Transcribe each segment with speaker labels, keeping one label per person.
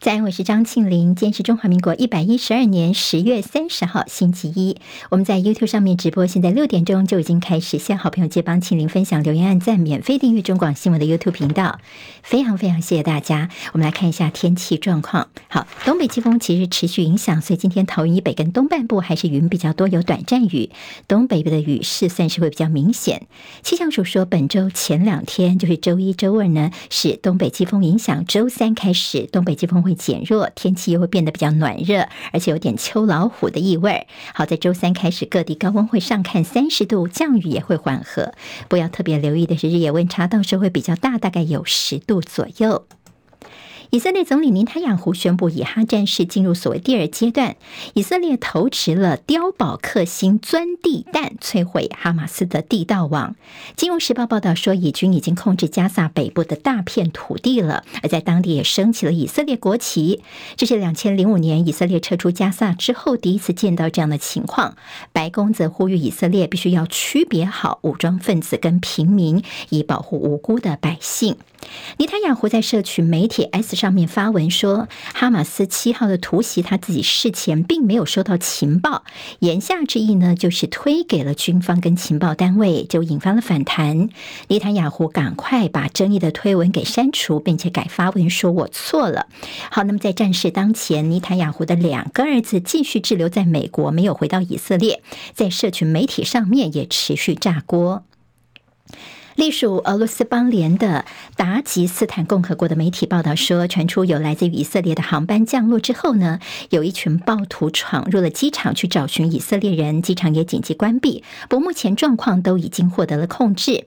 Speaker 1: 在，我是张庆玲。今天是中华民国一百一十二年十月三十号，星期一。我们在 YouTube 上面直播，现在六点钟就已经开始。向好朋友借帮庆玲分享留言、按赞、免费订阅中广新闻的 YouTube 频道，非常非常谢谢大家。我们来看一下天气状况。好，东北季风其实持续影响，所以今天桃园以北跟东半部还是云比较多，有短暂雨。东北部的雨势算是会比较明显。气象署说，本周前两天就是周一、周二呢，是东北季风影响，周三开始东北季风会。减弱，天气又会变得比较暖热，而且有点秋老虎的意味。好，在周三开始，各地高温会上看三十度，降雨也会缓和。不要特别留意的是，日夜温差到时候会比较大，大概有十度左右。以色列总理尼塔雅胡宣布，以哈战事进入所谓第二阶段。以色列投掷了碉堡克星钻地弹，摧毁哈马斯的地道网。金融时报报道说，以军已经控制加萨北部的大片土地了，而在当地也升起了以色列国旗。这是两千零五年以色列撤出加萨之后第一次见到这样的情况。白宫则呼吁以色列必须要区别好武装分子跟平民，以保护无辜的百姓。尼塔雅胡在社群媒体 S 上面发文说，哈马斯七号的突袭，他自己事前并没有收到情报，言下之意呢，就是推给了军方跟情报单位，就引发了反弹。尼坦雅胡赶快把争议的推文给删除，并且改发文说：“我错了。”好，那么在战事当前，尼坦雅胡的两个儿子继续滞留在美国，没有回到以色列，在社群媒体上面也持续炸锅。隶属俄罗斯邦联的达吉斯坦共和国的媒体报道说，传出有来自于以色列的航班降落之后呢，有一群暴徒闯入了机场去找寻以色列人，机场也紧急关闭，不过目前状况都已经获得了控制。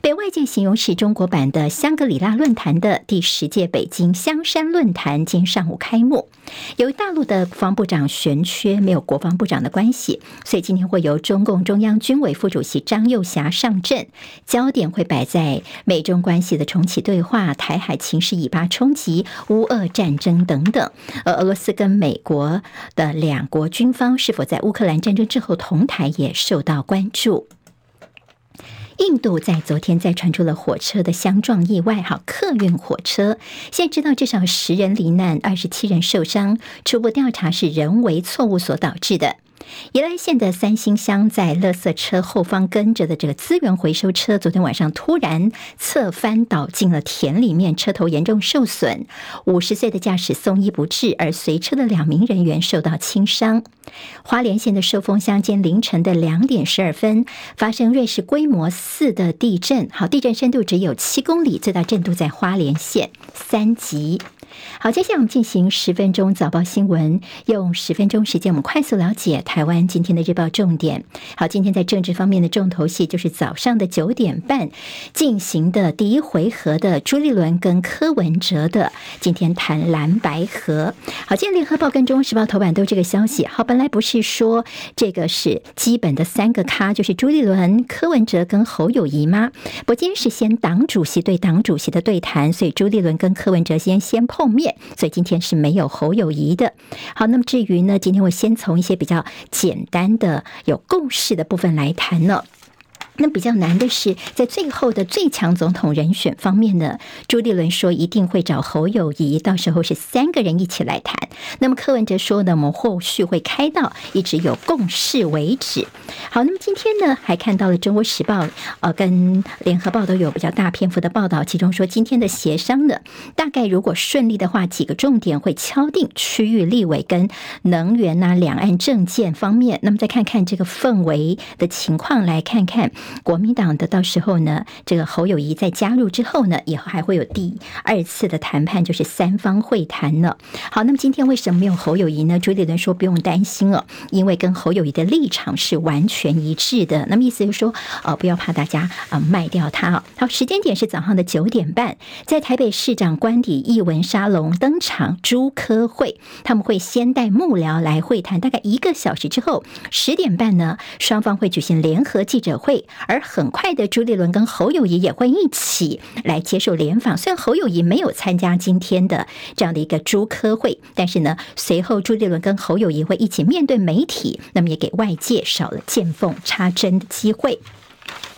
Speaker 1: 被外界形容是中国版的香格里拉论坛的第十届北京香山论坛，今天上午开幕。由于大陆的国防部长悬缺，没有国防部长的关系，所以今天会由中共中央军委副主席张又侠上阵，焦点会摆在美中关系的重启对话、台海情势以巴冲击、乌俄战争等等。而俄罗斯跟美国的两国军方是否在乌克兰战争之后同台，也受到关注。印度在昨天再传出了火车的相撞意外，哈，客运火车现在知道至少十人罹难，二十七人受伤，初步调查是人为错误所导致的。宜兰县的三星乡在垃圾车后方跟着的这个资源回收车，昨天晚上突然侧翻倒进了田里面，车头严重受损，五十岁的驾驶送医不治，而随车的两名人员受到轻伤。花莲县的寿丰乡间凌晨的两点十二分发生瑞士规模四的地震，好，地震深度只有七公里，最大震度在花莲县三级。好，接下来我们进行十分钟早报新闻，用十分钟时间，我们快速了解台湾今天的日报重点。好，今天在政治方面的重头戏就是早上的九点半进行的第一回合的朱立伦跟柯文哲的今天谈蓝白合。好，今天联合报跟中时报头版都这个消息。好，本来不是说这个是基本的三个咖，就是朱立伦、柯文哲跟侯友宜吗？不，今天是先党主席对党主席的对谈，所以朱立伦跟柯文哲先先后面，所以今天是没有侯友谊的。好，那么至于呢，今天我先从一些比较简单的有共识的部分来谈呢。那比较难的是，在最后的最强总统人选方面呢，朱立伦说一定会找侯友谊，到时候是三个人一起来谈。那么柯文哲说呢，我们后续会开到一直有共识为止。好，那么今天呢，还看到了《中国时报》呃跟《联合报》都有比较大篇幅的报道，其中说今天的协商呢，大概如果顺利的话，几个重点会敲定区域立委跟能源呐、两岸政见方面。那么再看看这个氛围的情况，来看看。国民党的到时候呢，这个侯友谊在加入之后呢，以后还会有第二次的谈判，就是三方会谈了。好，那么今天为什么没有侯友谊呢？朱立伦说不用担心哦，因为跟侯友谊的立场是完全一致的。那么意思就是说，呃，不要怕大家啊卖掉他。好，时间点是早上的九点半，在台北市长官邸艺文沙龙登场，朱科会他们会先带幕僚来会谈，大概一个小时之后，十点半呢，双方会举行联合记者会。而很快的，朱立伦跟侯友谊也会一起来接受联访。虽然侯友谊没有参加今天的这样的一个朱科会，但是呢，随后朱立伦跟侯友谊会一起面对媒体，那么也给外界少了见缝插针的机会。《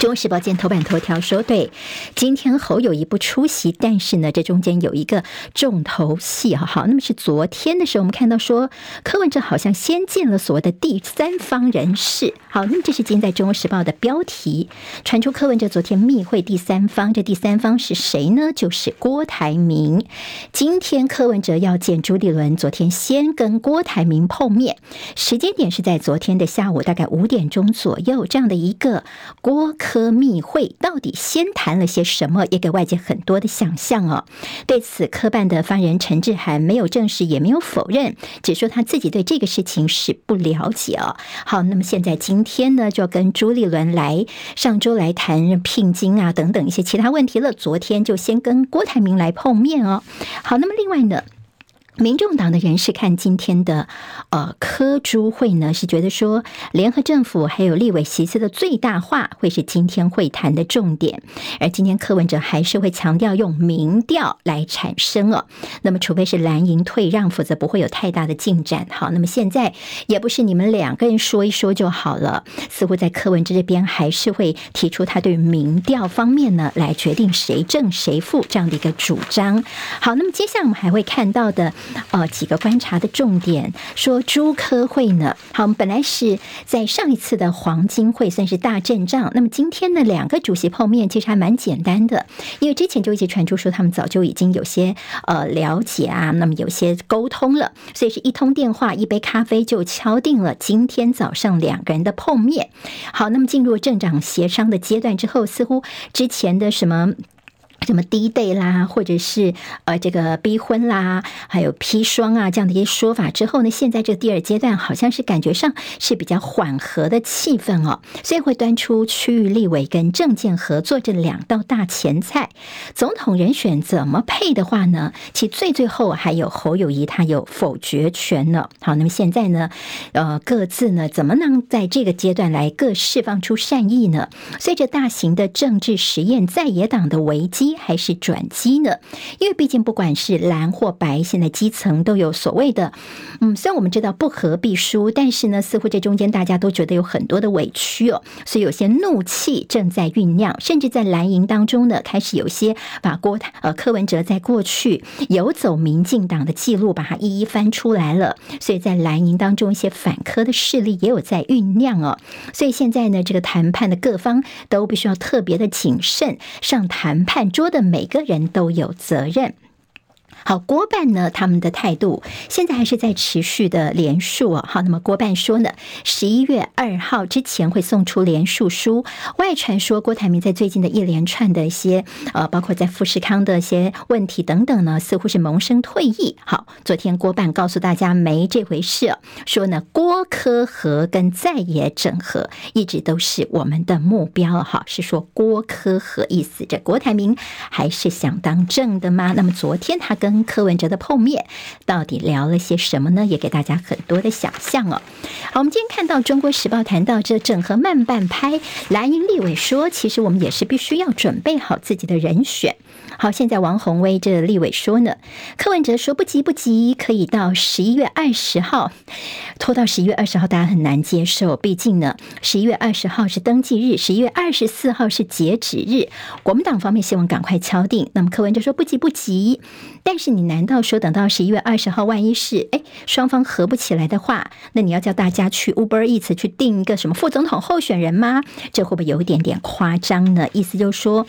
Speaker 1: 中国时报》见头版头条说，对，今天侯友谊不出席，但是呢，这中间有一个重头戏，好好，那么是昨天的时候，我们看到说，柯文哲好像先见了所谓的第三方人士，好，那么这是今天在《中国时报》的标题，传出柯文哲昨天密会第三方，这第三方是谁呢？就是郭台铭。今天柯文哲要见朱立伦，昨天先跟郭台铭碰面，时间点是在昨天的下午大概五点钟左右，这样的一个郭。科密会到底先谈了些什么，也给外界很多的想象哦。对此，科办的发言人陈志涵没有证实，也没有否认，只说他自己对这个事情是不了解哦。好，那么现在今天呢，就跟朱立伦来上周来谈聘金啊等等一些其他问题了。昨天就先跟郭台铭来碰面哦。好，那么另外呢？民众党的人士看今天的呃科朱会呢，是觉得说联合政府还有立委席次的最大化会是今天会谈的重点，而今天柯文哲还是会强调用民调来产生哦。那么除非是蓝营退让，否则不会有太大的进展。好，那么现在也不是你们两个人说一说就好了，似乎在柯文哲这边还是会提出他对民调方面呢来决定谁胜谁负这样的一个主张。好，那么接下来我们还会看到的。呃，几个观察的重点，说朱科会呢，好，我们本来是在上一次的黄金会算是大阵仗，那么今天呢两个主席碰面其实还蛮简单的，因为之前就一直传出说他们早就已经有些呃了解啊，那么有些沟通了，所以是一通电话，一杯咖啡就敲定了今天早上两个人的碰面。好，那么进入政长协商的阶段之后，似乎之前的什么。什么 D day 啦，或者是呃这个逼婚啦，还有砒霜啊这样的一些说法之后呢，现在这第二阶段好像是感觉上是比较缓和的气氛哦，所以会端出区域立委跟政见合作这两道大前菜。总统人选怎么配的话呢？其最最后还有侯友谊他有否决权呢。好，那么现在呢，呃各自呢怎么能在这个阶段来各释放出善意呢？随着大型的政治实验，在野党的危机。还是转机呢？因为毕竟不管是蓝或白，现在基层都有所谓的，嗯，虽然我们知道不和必输，但是呢，似乎这中间大家都觉得有很多的委屈哦，所以有些怒气正在酝酿，甚至在蓝营当中呢，开始有些把郭呃柯文哲在过去游走民进党的记录，把它一一翻出来了，所以在蓝营当中一些反柯的势力也有在酝酿哦，所以现在呢，这个谈判的各方都必须要特别的谨慎上谈判桌说的每个人都有责任。好，郭办呢，他们的态度现在还是在持续的连署啊。好，那么郭办说呢，十一月二号之前会送出连署书。外传说郭台铭在最近的一连串的一些呃，包括在富士康的一些问题等等呢，似乎是萌生退意。好，昨天郭办告诉大家没这回事，说呢，郭科和跟在野整合一直都是我们的目标。好，是说郭科和意思，这郭台铭还是想当正的吗？那么昨天他跟跟柯文哲的碰面到底聊了些什么呢？也给大家很多的想象哦。好，我们今天看到《中国时报》谈到这整合慢半拍，蓝营立委说，其实我们也是必须要准备好自己的人选。好，现在王鸿薇这立委说呢，柯文哲说不急不急，可以到十一月二十号，拖到十一月二十号，大家很难接受。毕竟呢，十一月二十号是登记日，十一月二十四号是截止日。国民党方面希望赶快敲定，那么柯文哲说不急不急，但是你难道说等到十一月二十号，万一是哎双方合不起来的话，那你要叫大家去 Uber Eats 去定一个什么副总统候选人吗？这会不会有一点点夸张呢？意思就是说。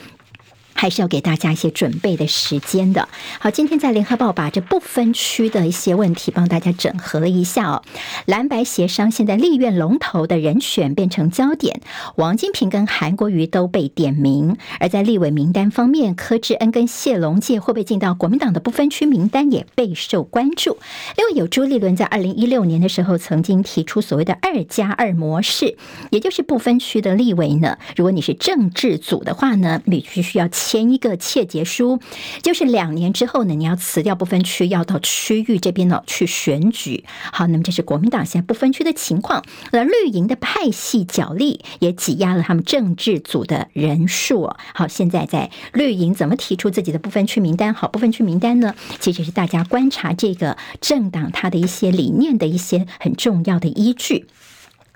Speaker 1: 还是要给大家一些准备的时间的。好，今天在联合报把这不分区的一些问题帮大家整合了一下哦。蓝白协商，现在立院龙头的人选变成焦点，王金平跟韩国瑜都被点名。而在立委名单方面，柯志恩跟谢龙介会不会进到国民党的不分区名单也备受关注。另外有朱立伦在二零一六年的时候曾经提出所谓的二加二模式，也就是不分区的立委呢，如果你是政治组的话呢，你必须要。签一个切结书，就是两年之后呢，你要辞掉不分区，要到区域这边呢去选举。好，那么这是国民党现在不分区的情况，而绿营的派系角力也挤压了他们政治组的人数。好，现在在绿营怎么提出自己的不分区名单？好，不分区名单呢，其实是大家观察这个政党它的一些理念的一些很重要的依据。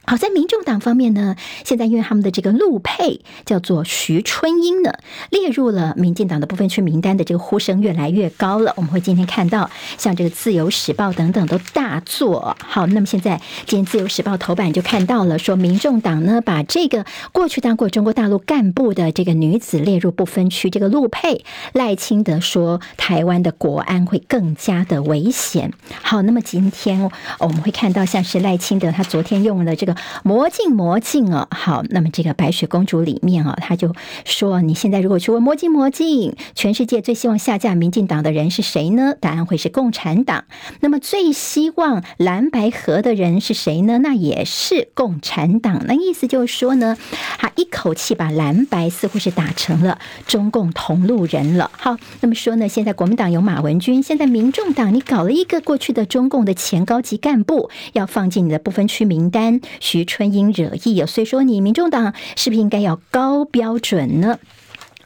Speaker 1: 好，在民众党方面呢，现在因为他们的这个陆配叫做徐春英呢，列入了民进党的不分区名单的这个呼声越来越高了。我们会今天看到像这个《自由时报》等等都大作。好，那么现在今天《自由时报》头版就看到了，说民众党呢把这个过去当过中国大陆干部的这个女子列入不分区，这个陆配赖清德说台湾的国安会更加的危险。好，那么今天我们会看到像是赖清德他昨天用了这个。魔镜，魔镜哦，好，那么这个白雪公主里面啊，他就说，你现在如果去问魔镜，魔镜，全世界最希望下架民进党的人是谁呢？答案会是共产党。那么最希望蓝白合的人是谁呢？那也是共产党。那意思就是说呢，他一口气把蓝白似乎是打成了中共同路人了。好，那么说呢，现在国民党有马文君，现在民众党你搞了一个过去的中共的前高级干部，要放进你的不分区名单。徐春英惹意啊，所以说你民众党是不是应该要高标准呢？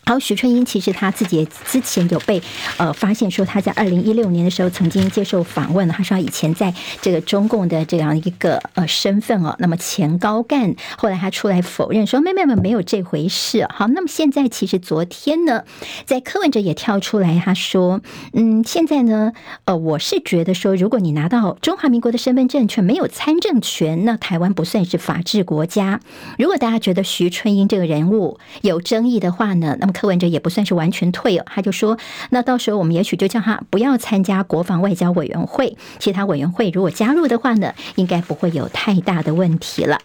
Speaker 1: 好，徐春英其实他自己之前有被呃发现说他在二零一六年的时候曾经接受访问，他说他以前在这个中共的这样一个呃身份哦，那么前高干，后来他出来否认说没没没没有这回事。好，那么现在其实昨天呢，在柯文哲也跳出来，他说嗯，现在呢呃我是觉得说，如果你拿到中华民国的身份证却没有参政权，那台湾不算是法治国家。如果大家觉得徐春英这个人物有争议的话呢，那。柯文哲也不算是完全退了，他就说，那到时候我们也许就叫他不要参加国防外交委员会，其他委员会如果加入的话呢，应该不会有太大的问题了。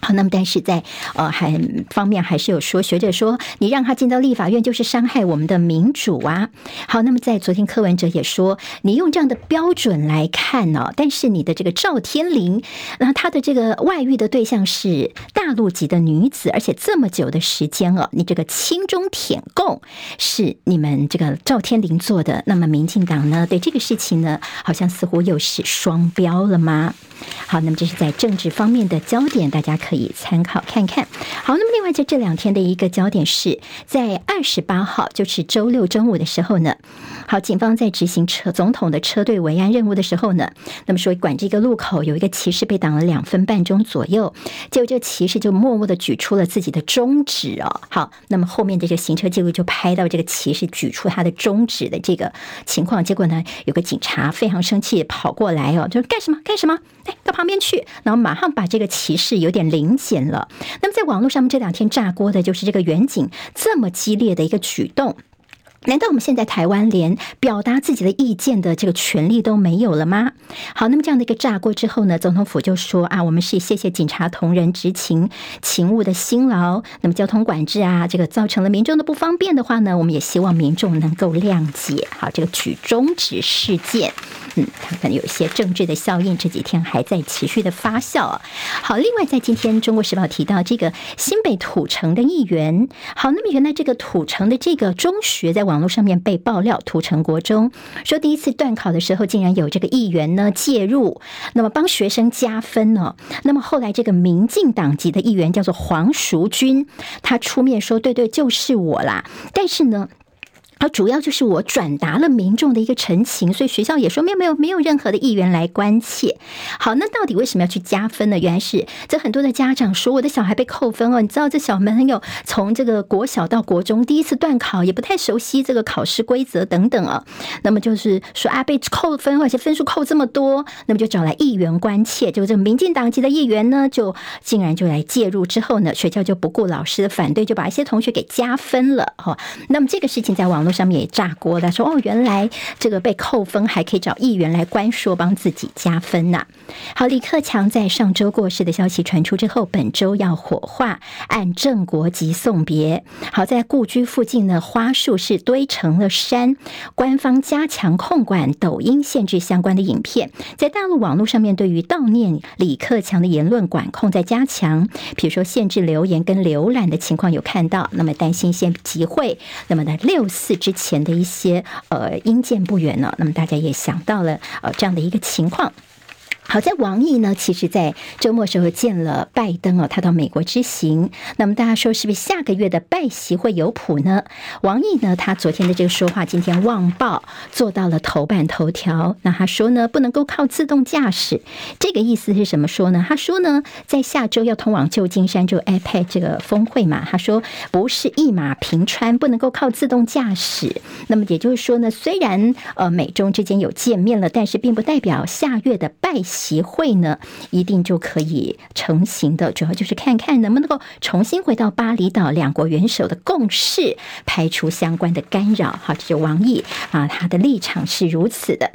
Speaker 1: 好，那么但是在呃还方面还是有说学者说，你让他进到立法院就是伤害我们的民主啊。好，那么在昨天柯文哲也说，你用这样的标准来看、哦，但是你的这个赵天麟，那他的这个外遇的对象是大陆籍的女子，而且这么久的时间哦，你这个亲中舔共是你们这个赵天林做的，那么民进党呢对这个事情呢，好像似乎又是双标了吗？好，那么这是在政治方面的焦点，大家可可以参考看看。好，那么另外在这两天的一个焦点是在二十八号，就是周六中午的时候呢。好，警方在执行车总统的车队维安任务的时候呢，那么说管这个路口有一个骑士被挡了两分半钟左右，结果这骑士就默默的举出了自己的中指哦。好，那么后面这个行车记录就拍到这个骑士举出他的中指的这个情况，结果呢，有个警察非常生气跑过来哦，就干什么干什么？哎，到旁边去，然后马上把这个骑士有点临检了。那么在网络上面这两天炸锅的就是这个远景这么激烈的一个举动。难道我们现在台湾连表达自己的意见的这个权利都没有了吗？好，那么这样的一个炸锅之后呢，总统府就说啊，我们是谢谢警察同仁执勤勤务的辛劳。那么交通管制啊，这个造成了民众的不方便的话呢，我们也希望民众能够谅解。好，这个举中指事件。嗯，它可能有一些政治的效应，这几天还在持续的发酵。好，另外在今天《中国时报》提到这个新北土城的议员，好，那么原来这个土城的这个中学在网络上面被爆料，土城国中说第一次段考的时候，竟然有这个议员呢介入，那么帮学生加分呢。那么后来这个民进党籍的议员叫做黄淑君，他出面说，对对，就是我啦。但是呢。而主要就是我转达了民众的一个陈情，所以学校也说没有没有没有任何的议员来关切。好，那到底为什么要去加分呢？原来是这很多的家长说我的小孩被扣分哦，你知道这小朋友从这个国小到国中第一次段考，也不太熟悉这个考试规则等等啊。那么就是说啊，被扣分，而且分数扣这么多，那么就找来议员关切，就这个民进党籍的议员呢，就竟然就来介入之后呢，学校就不顾老师的反对，就把一些同学给加分了哈。那么这个事情在网络。上面也炸锅的说哦，原来这个被扣分还可以找议员来关说，帮自己加分呐。好，李克强在上周过世的消息传出之后，本周要火化，按正国级送别。好，在故居附近的花树是堆成了山，官方加强控管，抖音限制相关的影片，在大陆网络上面对于悼念李克强的言论管控在加强，比如说限制留言跟浏览的情况有看到，那么担心一些集会，那么呢六四之前的一些呃，阴见不远呢，那么大家也想到了呃这样的一个情况。好在王毅呢，其实在周末时候见了拜登哦，他到美国之行。那么大家说是不是下个月的拜习会有谱呢？王毅呢，他昨天的这个说话，今天《旺报》做到了头版头条。那他说呢，不能够靠自动驾驶，这个意思是什么说呢？他说呢，在下周要通往旧金山就 iPad 这个峰会嘛，他说不是一马平川，不能够靠自动驾驶。那么也就是说呢，虽然呃美中之间有见面了，但是并不代表下月的拜习。集会呢，一定就可以成型的，主要就是看看能不能够重新回到巴厘岛两国元首的共识，排除相关的干扰。好，这就王毅啊，他的立场是如此的。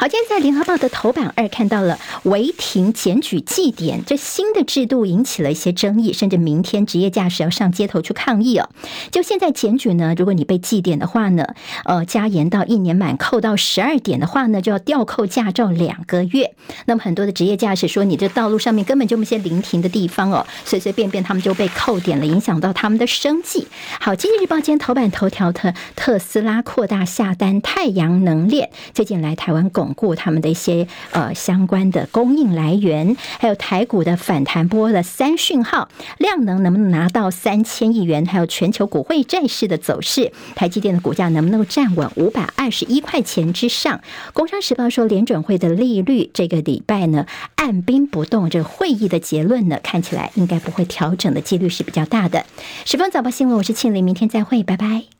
Speaker 1: 好，今天在联合报的头版二看到了违停检举记点，这新的制度引起了一些争议，甚至明天职业驾驶要上街头去抗议哦。就现在检举呢，如果你被记点的话呢，呃，加严到一年满扣到十二点的话呢，就要吊扣驾照两个月。那么很多的职业驾驶说，你这道路上面根本就没些临停的地方哦，随随便便他们就被扣点了，影响到他们的生计。好，经济日报今天头版头条特特斯拉扩大下单太阳能链，最近来台湾拱。巩固他们的一些呃相关的供应来源，还有台股的反弹波的三讯号，量能能不能拿到三千亿元？还有全球股汇债市的走势，台积电的股价能不能够站稳五百二十一块钱之上？工商时报说，联准会的利率这个礼拜呢按兵不动，这个会议的结论呢看起来应该不会调整的几率是比较大的。十分早报新闻，我是庆玲，明天再会，拜拜。